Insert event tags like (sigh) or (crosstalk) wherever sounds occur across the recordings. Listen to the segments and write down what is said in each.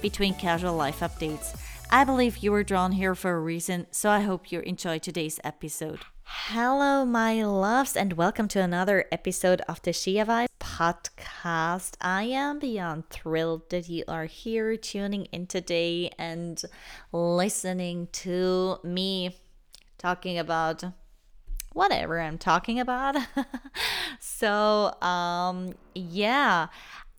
between casual life updates. I believe you were drawn here for a reason, so I hope you enjoy today's episode. Hello, my loves, and welcome to another episode of the Shia a Vibe podcast. I am beyond thrilled that you are here tuning in today and listening to me talking about whatever I'm talking about. (laughs) so, um, yeah,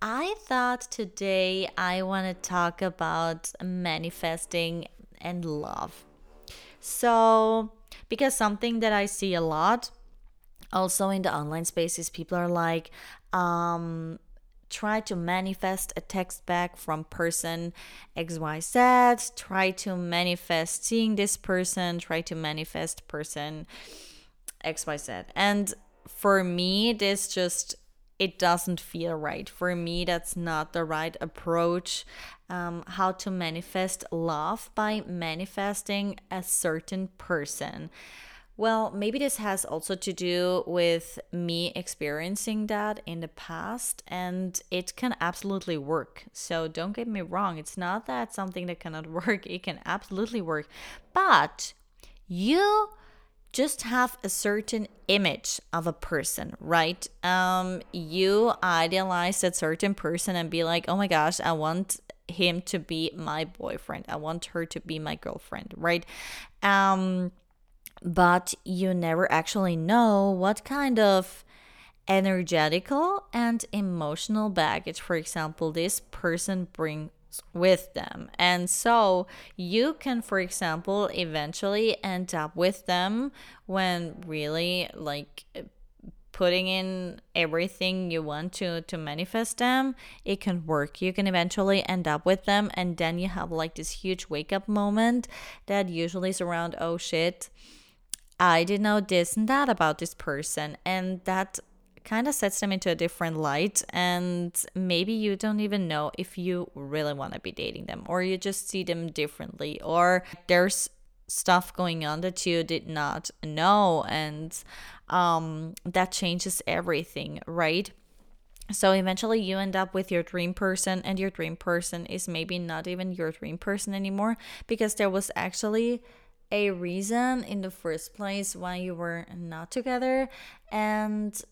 I thought today I want to talk about manifesting and love. So, because something that I see a lot also in the online spaces, people are like, um, try to manifest a text back from person XYZ, try to manifest seeing this person, try to manifest person XYZ. And for me, this just it doesn't feel right. For me, that's not the right approach. Um, how to manifest love by manifesting a certain person. Well, maybe this has also to do with me experiencing that in the past, and it can absolutely work. So don't get me wrong, it's not that something that cannot (laughs) work, it can absolutely work. But you just have a certain image of a person, right? Um, you idealize that certain person and be like, oh my gosh, I want him to be my boyfriend. I want her to be my girlfriend, right? Um, but you never actually know what kind of energetical and emotional baggage, for example, this person brings with them. And so you can, for example, eventually end up with them when really like putting in everything you want to to manifest them it can work you can eventually end up with them and then you have like this huge wake up moment that usually is around oh shit i didn't know this and that about this person and that kind of sets them into a different light and maybe you don't even know if you really want to be dating them or you just see them differently or there's stuff going on that you did not know and um, that changes everything right? So eventually you end up with your dream person and your dream person is maybe not even your dream person anymore because there was actually a reason in the first place why you were not together and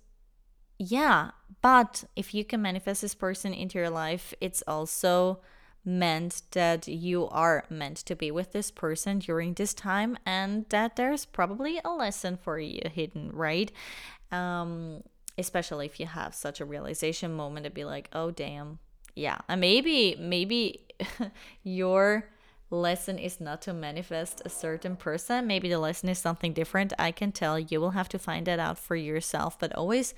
yeah, but if you can manifest this person into your life, it's also meant that you are meant to be with this person during this time and that there's probably a lesson for you hidden, right? Um, especially if you have such a realization moment to be like, oh damn, yeah. And maybe maybe (laughs) your lesson is not to manifest a certain person. Maybe the lesson is something different. I can tell you will have to find that out for yourself, but always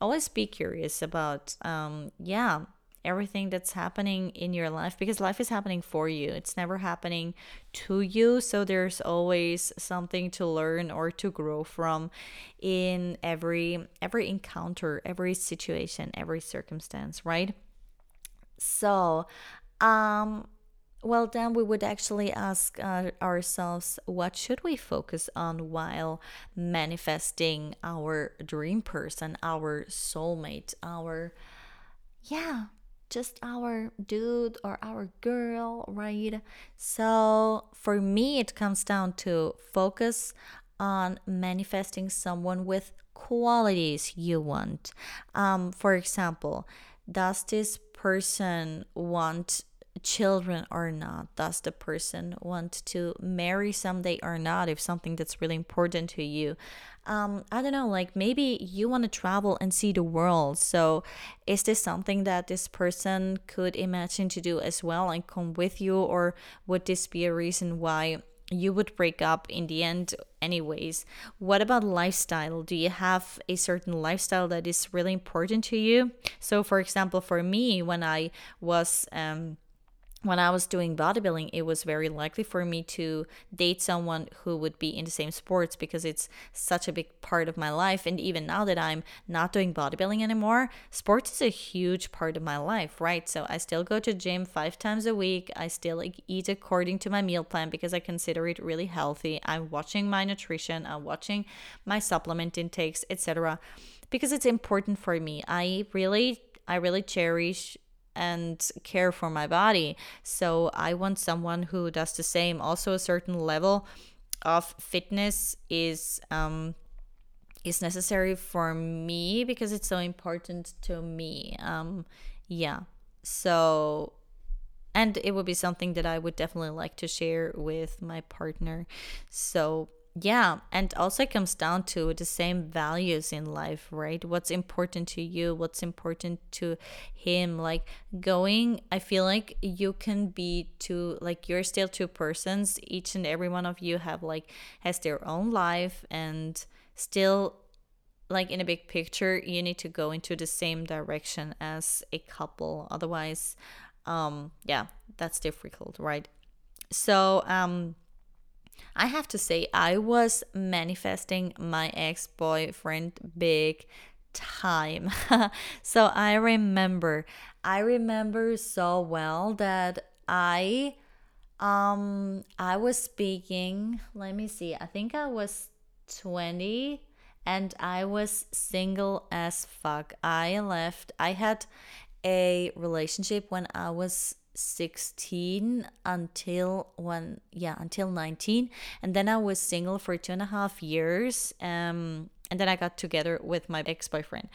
always be curious about um yeah everything that's happening in your life because life is happening for you. It's never happening to you. So there's always something to learn or to grow from in every every encounter every situation every circumstance right? So um well then we would actually ask uh, ourselves what should we focus on while manifesting our dream person our soulmate our yeah just our dude or our girl right? So for me it comes down to focus on manifesting someone with qualities you want. Um, for example does this person want children or not does the person want to marry someday or not if something that's really important to you? Um, i don't know like maybe you want to travel and see the world. So is this something that this person could imagine to do as well and come with you? Or would this be a reason why you would break up in the end anyways? What about lifestyle? Do you have a certain lifestyle that is really important to you? So for example for me when i was um when I was doing bodybuilding, it was very likely for me to date someone who would be in the same sports because it's such a big part of my life. And even now that I'm not doing bodybuilding anymore, sports is a huge part of my life, right? So I still go to gym five times a week. I still eat according to my meal plan because I consider it really healthy. I'm watching my nutrition, I'm watching my supplement intakes, etc. Because it's important for me. I really I really cherish and care for my body. So I want someone who does the same. Also, a certain level of fitness is um, is necessary for me because it's so important to me. Um, yeah. So and it would be something that I would definitely like to share with my partner. So yeah and also it comes down to the same values in life right? What's important to you what's important to him like going i feel like you can be two like you're still two persons. Each and every one of you have like has their own life and still like in a big picture you need to go into the same direction as a couple. Otherwise um yeah that's difficult right? So um I have to say, I was manifesting my ex boyfriend big time. (laughs) so I remember, I remember so well that I um I was speaking, let me see. I think I was 20 and I was single as fuck. I left. I had a relationship when I was 16 until one yeah until 19 and then i was single for two and a half years um and then i got together with my ex-boyfriend.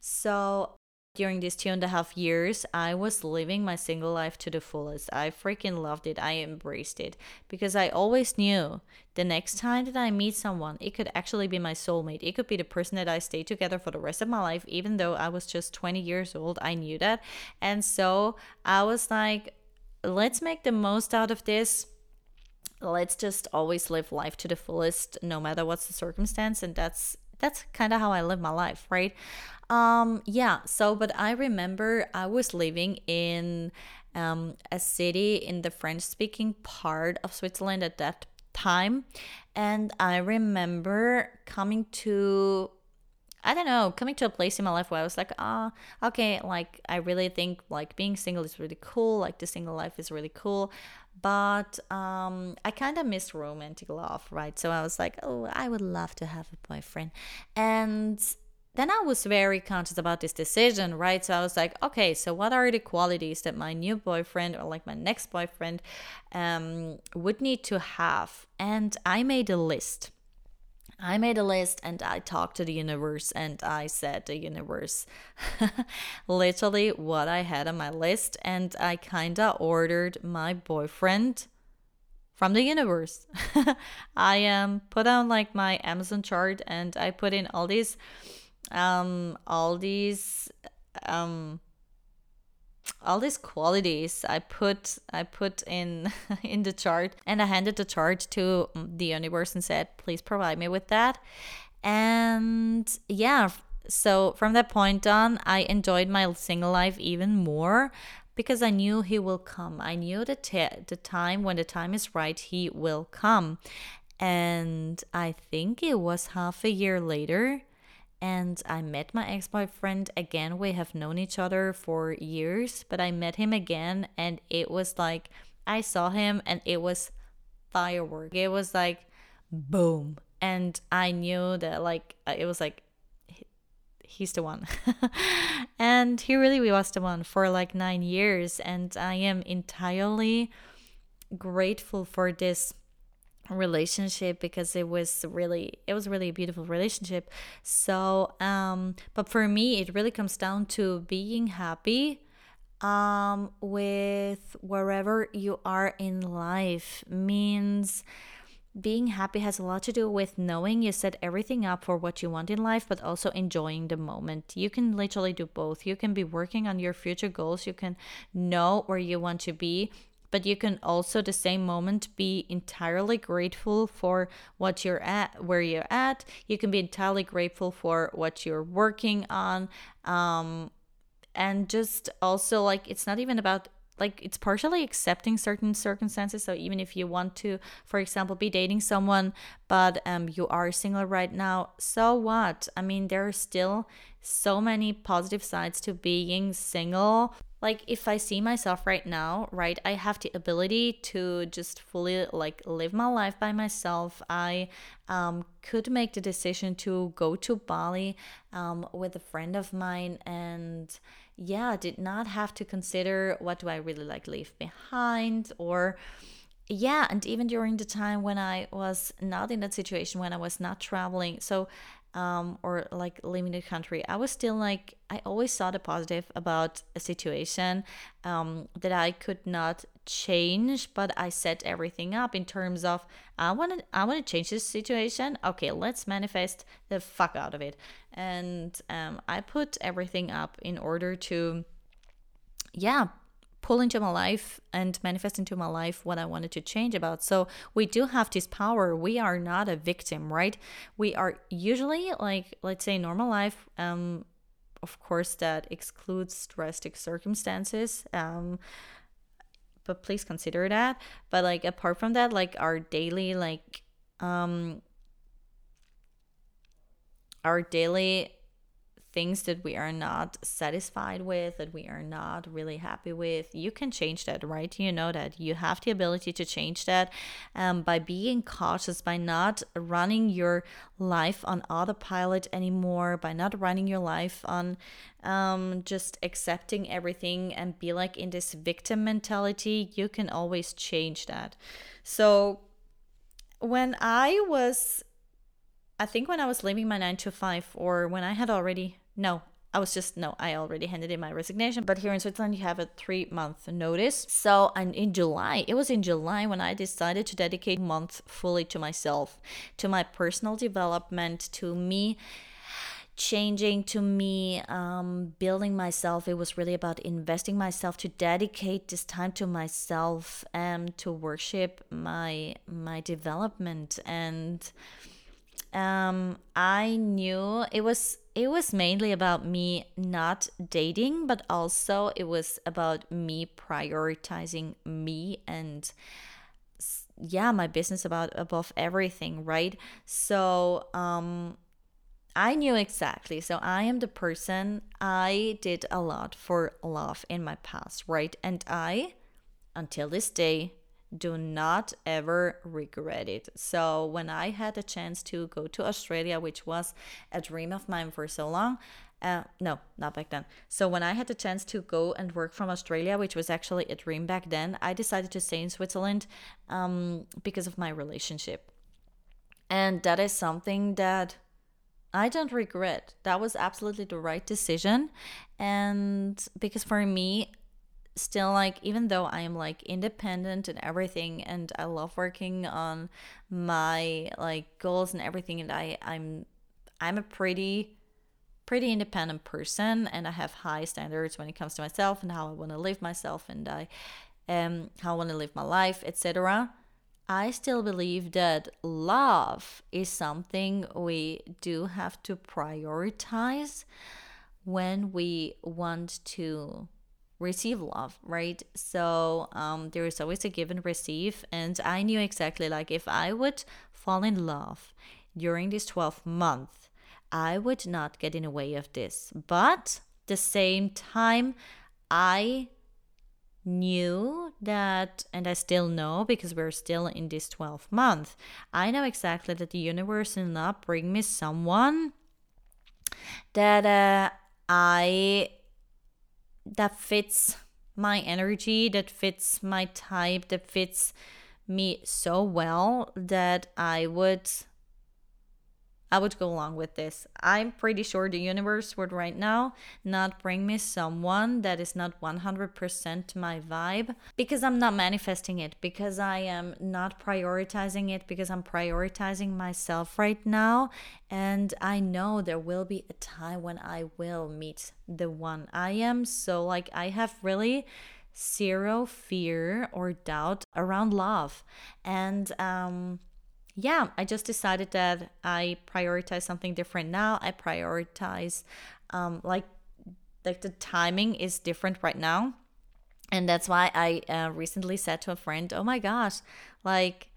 So during these two and a half years, I was living my single life to the fullest. I freaking loved it. I embraced it because I always knew the next time that I meet someone, it could actually be my soulmate. It could be the person that I stay together for the rest of my life, even though I was just 20 years old. I knew that. And so I was like, let's make the most out of this let's just always live life to the fullest no matter what's the circumstance and that's that's kind of how I live my life, right? Um, yeah, so but I remember I was living in um, a city in the French speaking part of Switzerland at that time. And I remember coming to I don't know, coming to a place in my life where I was like, ah, oh, okay, like I really think like being single is really cool, like the single life is really cool. But um, I kind of miss romantic love, right? So I was like, oh, I would love to have a boyfriend. And then I was very conscious about this decision, right? So I was like, okay, so what are the qualities that my new boyfriend or like my next boyfriend um, would need to have? And I made a list. I made a list and I talked to the universe and I said the universe (laughs) literally what I had on my list and I kind of ordered my boyfriend from the universe. (laughs) I um put on like my Amazon chart and I put in all these um, all these um, all these qualities I put I put in (laughs) in the chart and I handed the chart to mm, the universe and said please provide me with that. And yeah so from that point on I enjoyed my single life even more because I knew he will come. I knew the t- the time when the time is right he will come. And I think it was half a year later and I met my ex boyfriend again. We have known each other for years, but I met him again, and it was like I saw him, and it was firework. It was like boom, and I knew that like uh, it was like he's the one, (laughs) and he really was the one for like nine years, and I am entirely grateful for this relationship because it was really it was really a beautiful relationship so um but for me it really comes down to being happy um with wherever you are in life means being happy has a lot to do with knowing you set everything up for what you want in life, but also enjoying the moment. You can literally do both. You can be working on your future goals, you can know where you want to be, but you can also the same moment be entirely grateful for what you're at where you're at. You can be entirely grateful for what you're working on um and just also like it's not even about like it's partially accepting certain circumstances. So even if you want to for example be dating someone but um you are single right now so what? I mean there are still so many positive sides to being single. Like if i see myself right now right i have the ability to just fully like live my life by myself. I um, could make the decision to go to bali um, with a friend of mine. And yeah did not have to consider what do i really like leave behind or yeah and even during the time when i was not in that situation when i was not traveling. So um, or like the country, I was still like, I always saw the positive about a situation um, that I could not change, but I set everything up in terms of I want to, I want to change this situation. Okay, let's manifest the fuck out of it, and um, I put everything up in order to, yeah, pull into my life and manifest into my life what I wanted to change about. So we do have this power. We are not a victim, right? We are usually like let's say normal life um of course that excludes drastic circumstances. Um but please consider that. But like apart from that, like our daily like um our daily things that we are not satisfied with, that we are not really happy with, you can change that, right? You know that you have the ability to change that um, by being cautious, by not running your life on autopilot anymore, by not running your life on um, just accepting everything and be like in this victim mentality. You can always change that. So, when I was I think when I was leaving my nine to five, or when I had already no, I was just no, I already handed in my resignation. But here in Switzerland, you have a three month notice. So, and in July, it was in July when I decided to dedicate month fully to myself, to my personal development, to me changing to me um, building myself it was really about investing myself to dedicate this time to myself and to worship my my development and um, I knew it was it was mainly about me not dating, but also it was about me prioritizing me and yeah, my business about above everything, right? So um I knew exactly. So I am the person I did a lot for love in my past, right? And I until this day do not ever regret it. So, when I had a chance to go to Australia, which was a dream of mine for so long, uh, no, not back then. So, when I had the chance to go and work from Australia, which was actually a dream back then, I decided to stay in Switzerland um, because of my relationship. And that is something that I don't regret. That was absolutely the right decision. And because for me, still like even though I am like independent and everything and I love working on my like goals and everything and I I'm I'm a pretty pretty independent person and I have high standards when it comes to myself and how I want to live myself and I um how I want to live my life etc. I still believe that love is something we do have to prioritize when we want to receive love, right? So um, there is always a give and receive. And I knew exactly like if I would fall in love during this 12 month, I would not get in the way of this. But the same time, I knew that, and I still know because we're still in this 12 month, I know exactly that the universe will not bring me someone that uh, I that fits my energy, that fits my type, that fits me so well that I would I would go along with this. I'm pretty sure the universe would right now not bring me someone that is not 100% my vibe because I'm not manifesting it, because I am not prioritizing it, because I'm prioritizing myself right now. And I know there will be a time when I will meet the one I am. So, like, I have really zero fear or doubt around love. And, um, yeah, I just decided that I prioritize something different now. I prioritize um like like the timing is different right now. And that's why I uh, recently said to a friend, oh my gosh, like,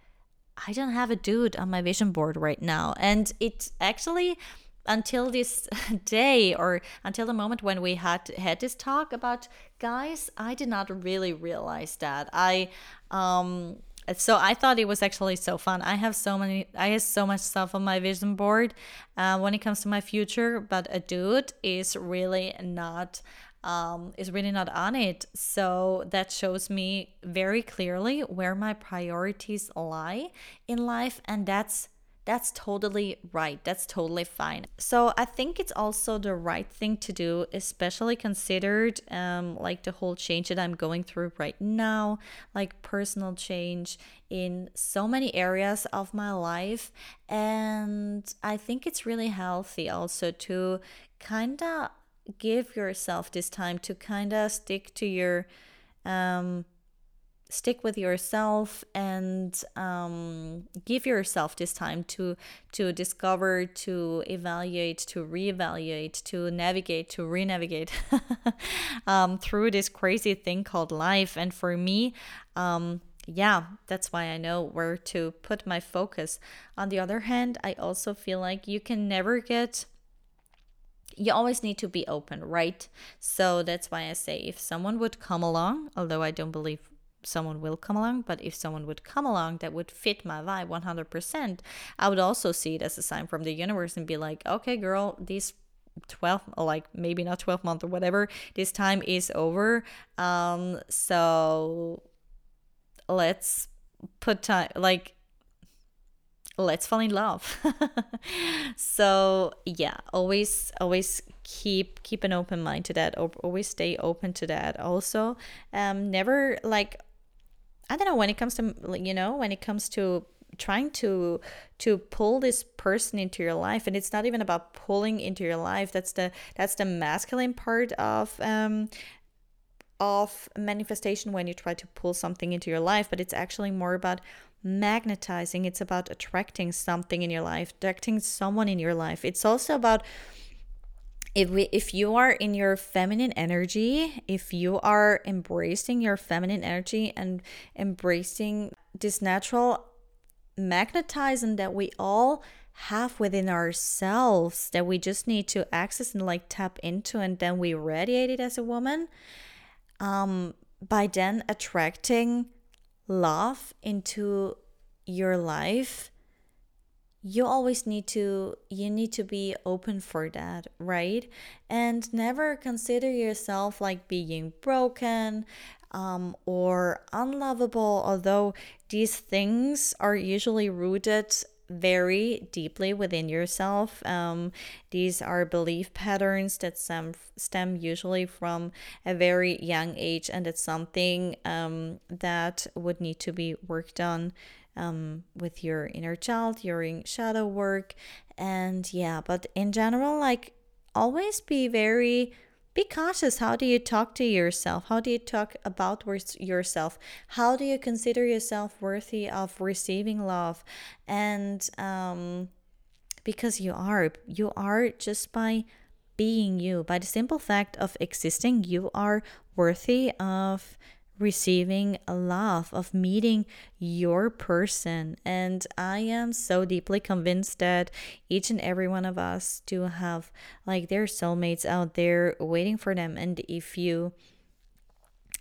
I don't have a dude on my vision board right now. And it actually, until this (laughs) day or until the moment when we had had this talk about guys, I did not really realize that. I, um, so I thought it was actually so fun. I have so many, I have so much stuff on my vision board uh, when it comes to my future, but a dude is really not um, is really not on it. So that shows me very clearly where my priorities lie in life, and that's that's totally right. That's totally fine. So I think it's also the right thing to do, especially considered um, like the whole change that I'm going through right now, like personal change in so many areas of my life. And I think it's really healthy also to kind of give yourself this time to kind of stick to your um stick with yourself and um, give yourself this time to to discover to evaluate to reevaluate to navigate to re-navigate (laughs) um, through this crazy thing called life and for me um, yeah that's why i know where to put my focus on the other hand i also feel like you can never get you always need to be open, right? So that's why I say if someone would come along, although I don't believe someone will come along, but if someone would come along that would fit my vibe 100%, I would also see it as a sign from the universe and be like, okay, girl, these 12 like maybe not 12 month or whatever this time is over um so let's put time like let's fall in love. (laughs) So yeah always always keep keep an open mind to that always stay open to that. Also um never like i don't know when it comes to you know when it comes to trying to to pull this person into your life and it's not even about pulling into your life that's the that's the masculine part of um of manifestation when you try to pull something into your life but it's actually more about magnetizing, it's about attracting something in your life, attracting someone in your life. It's also about if we if you are in your feminine energy, if you are embracing your feminine energy and embracing this natural magnetizing that we all have within ourselves that we just need to access and like tap into and then we radiate it as a woman um by then attracting love into your life you always need to you need to be open for that right and never consider yourself like being broken um, or unlovable although these things are usually rooted very deeply within yourself. Um, these are belief patterns that stem, stem usually from a very young age, and it's something um, that would need to be worked on um, with your inner child during shadow work. And yeah, but in general, like always be very be cautious. How do you talk to yourself? How do you talk about yourself? How do you consider yourself worthy of receiving love? And um, because you are, you are just by being you, by the simple fact of existing, you are worthy of receiving a love, of meeting your person. And I am so deeply convinced that each and every one of us do have like their soulmates out there waiting for them. And if you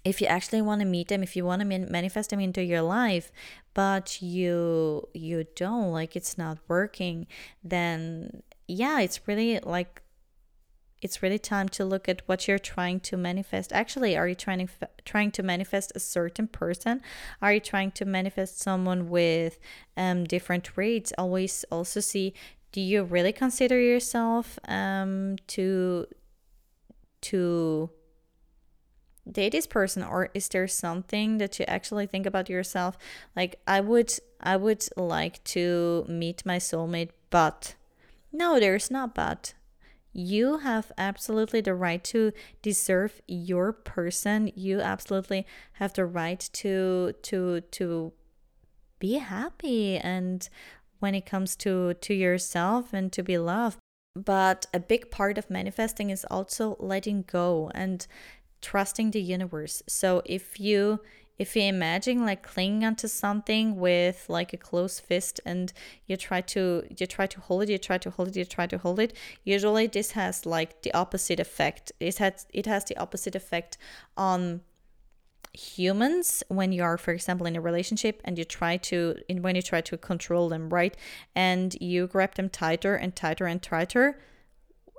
if you actually want to meet them if you want to manifest them into your life but you you don't like it's not working then yeah it's really like it's really time to look at what you're trying to manifest. Actually, are you trying to trying to manifest a certain person? Are you trying to manifest someone with um, different traits? Always also see do you really consider yourself um, to to date this person or is there something that you actually think about yourself like i would i would like to meet my soulmate but no there's not but you have absolutely the right to deserve your person you absolutely have the right to to to be happy and when it comes to to yourself and to be loved but a big part of manifesting is also letting go and trusting the universe. So if you if you imagine like clinging onto something with like a closed fist and you try to you try to hold it you try to hold it you try to hold it usually this has like the opposite effect. It has it has the opposite effect on humans when you are for example in a relationship and you try to in when you try to control them right? And you grab them tighter and tighter and tighter.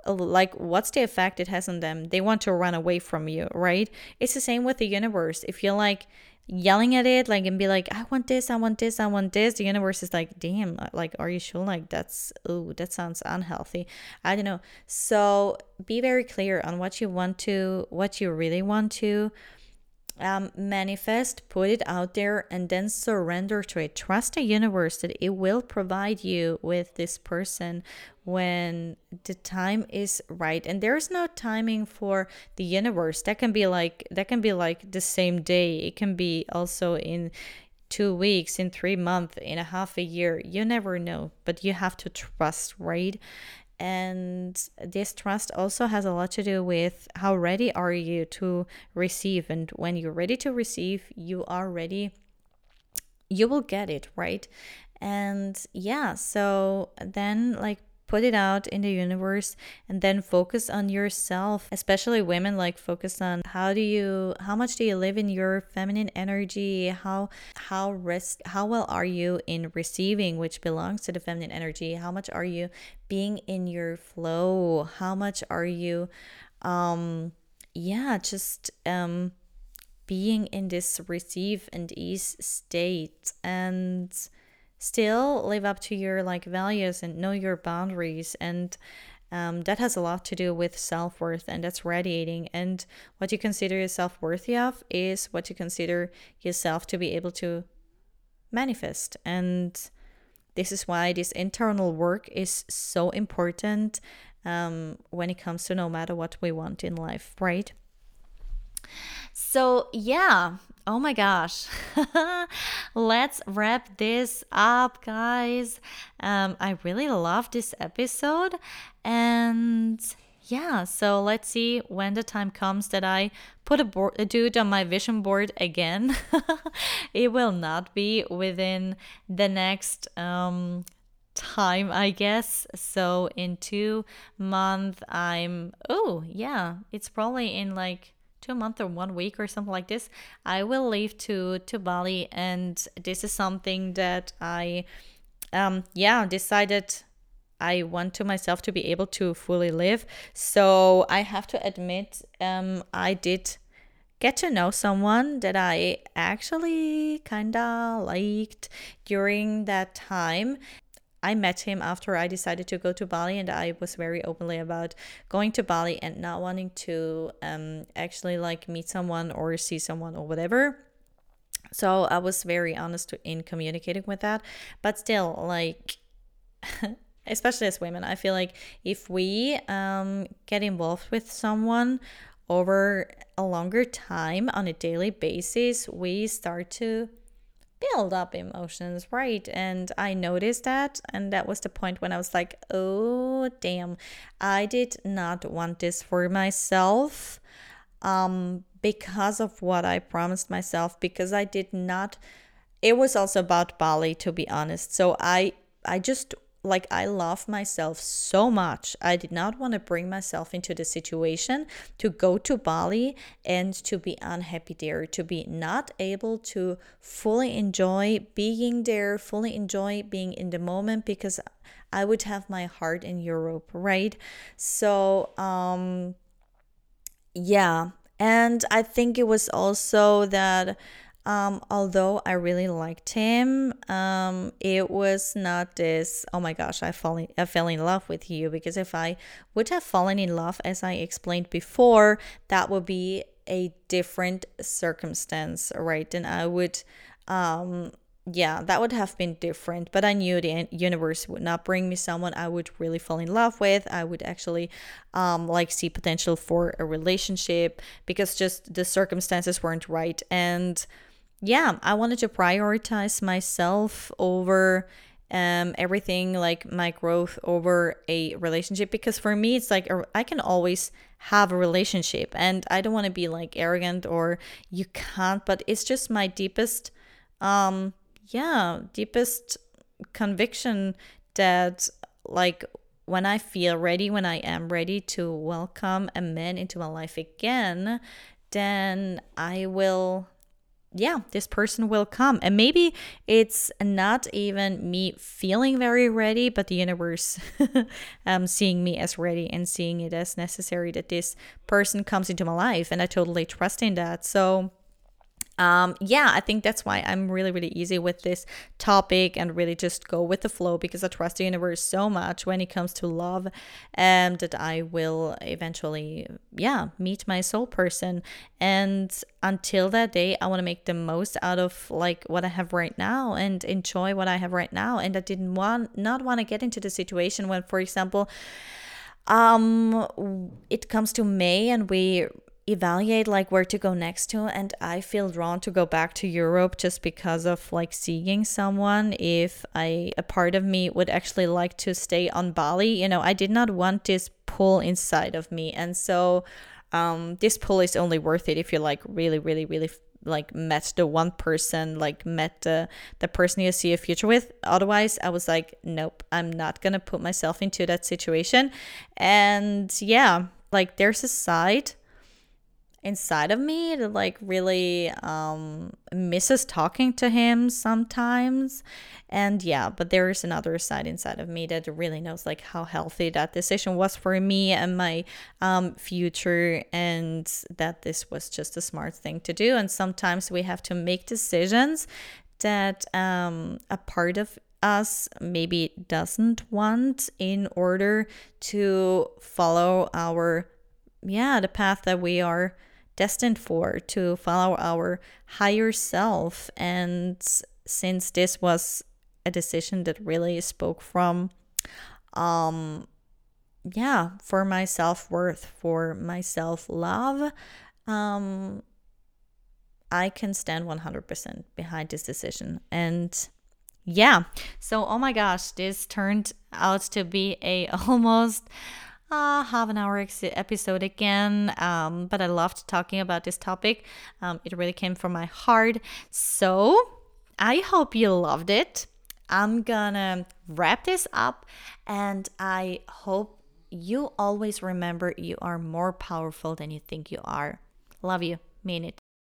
Uh, like what's the effect it has on them? They want to run away from you right? It's the same with the universe. If you're like yelling at it like and be like i want this i want this i want this the universe is like damn uh, like are you sure? Like that's oh that sounds unhealthy. I don't know. So be very clear on what you want to what you really want to um, manifest, put it out there, and then surrender to it. Trust the universe that it will provide you with this person when the time is right. And there's no timing for the universe. That can be like that can be like the same day. It can be also in two weeks, in three months, in a half a year. You never know, but you have to trust, right? And this trust also has a lot to do with how ready are you to receive. And when you're ready to receive you are ready you will get it right? And yeah so then like put it out in the universe and then focus on yourself especially women like focus on how do you how much do you live in your feminine energy? How how rest how well are you in receiving which belongs to the feminine energy? How much are you being in your flow? How much are you um yeah just um being in this receive and ease state? And still live up to your like values and know your boundaries and um, that has a lot to do with self-worth and that's radiating. And what you consider yourself worthy of is what you consider yourself to be able to manifest. And this is why this internal work is so important um, when it comes to no matter what we want in life right? So yeah Oh my gosh. (laughs) Let's wrap this up, guys. Um, I really love this episode. And yeah, so let's see when the time comes that I put a, board, a dude on my vision board again. (laughs) it will not be within the next um, time, I guess. So in two months, I'm, oh, yeah, it's probably in like two months or one week or something like this i will leave to to bali. And this is something that i um yeah decided i want to myself to be able to fully live. So i have to admit um i did get to know someone that i actually kind of liked during that time I met him after I decided to go to Bali, and I was very openly about going to Bali and not wanting to um, actually like meet someone or see someone or whatever. So I was very honest in communicating with that, but still, like, (laughs) especially as women, I feel like if we um, get involved with someone over a longer time on a daily basis, we start to build up emotions, right? And I noticed that. And that was the point when I was like, oh, damn, I did not want this for myself um, because of what I promised myself, because I did not. It was also about Bali, to be honest. So I, I just like I love myself so much. I did not want to bring myself into the situation to go to Bali and to be unhappy there, to be not able to fully enjoy being there, fully enjoy being in the moment because I would have my heart in Europe, right? So, um yeah, and I think it was also that um, although I really liked him, um, it was not this. Oh my gosh, I fall in, I fell in love with you because if I would have fallen in love, as I explained before, that would be a different circumstance, right? And I would, um, yeah, that would have been different. But I knew the universe would not bring me someone I would really fall in love with. I would actually, um, like see potential for a relationship because just the circumstances weren't right and yeah, I wanted to prioritize myself over um, everything like my growth over a relationship because for me it's like I can always have a relationship. And I don't want to be like arrogant or you can't, but it's just my deepest, um, yeah, deepest conviction that like when I feel ready, when I am ready to welcome a man into my life again, then I will yeah, this person will come. And maybe it's not even me feeling very ready, but the universe (laughs) um, seeing me as ready and seeing it as necessary that this person comes into my life. And I totally trust in that. So, um, yeah, I think that's why I'm really, really easy with this topic and really just go with the flow because I trust the universe so much when it comes to love and that I will eventually, yeah, meet my soul person. And until that day, I want to make the most out of like what I have right now and enjoy what I have right now. And I didn't want, not want to get into the situation when, for example, um it comes to may and we evaluate like where to go next to and i feel drawn to go back to europe just because of like seeing someone. If i a part of me would actually like to stay on bali you know i did not want this pull inside of me. And so um this pull is only worth it if you like really really really like met the one person like met the the person you see a future with. Otherwise i was like nope i'm not gonna put myself into that situation. And yeah like there's a side inside of me that like really um misses talking to him sometimes. And yeah but there is another side inside of me that really knows like how healthy that decision was for me and my um future and that this was just a smart thing to do. And sometimes we have to make decisions that um a part of us maybe doesn't want in order to follow our yeah the path that we are destined for to follow our higher self. And since this was a decision that really spoke from, um, yeah, for my self worth, for my self love, um, I can stand 100% behind this decision. And yeah, so oh my gosh, this turned out to be a (laughs) almost uh, half an hour ex- episode again. Um, but I loved talking about this topic. Um, it really came from my heart. So I hope you loved it. I'm gonna wrap this up and I hope you always remember you are more powerful than you think you are. Love you. Mean it.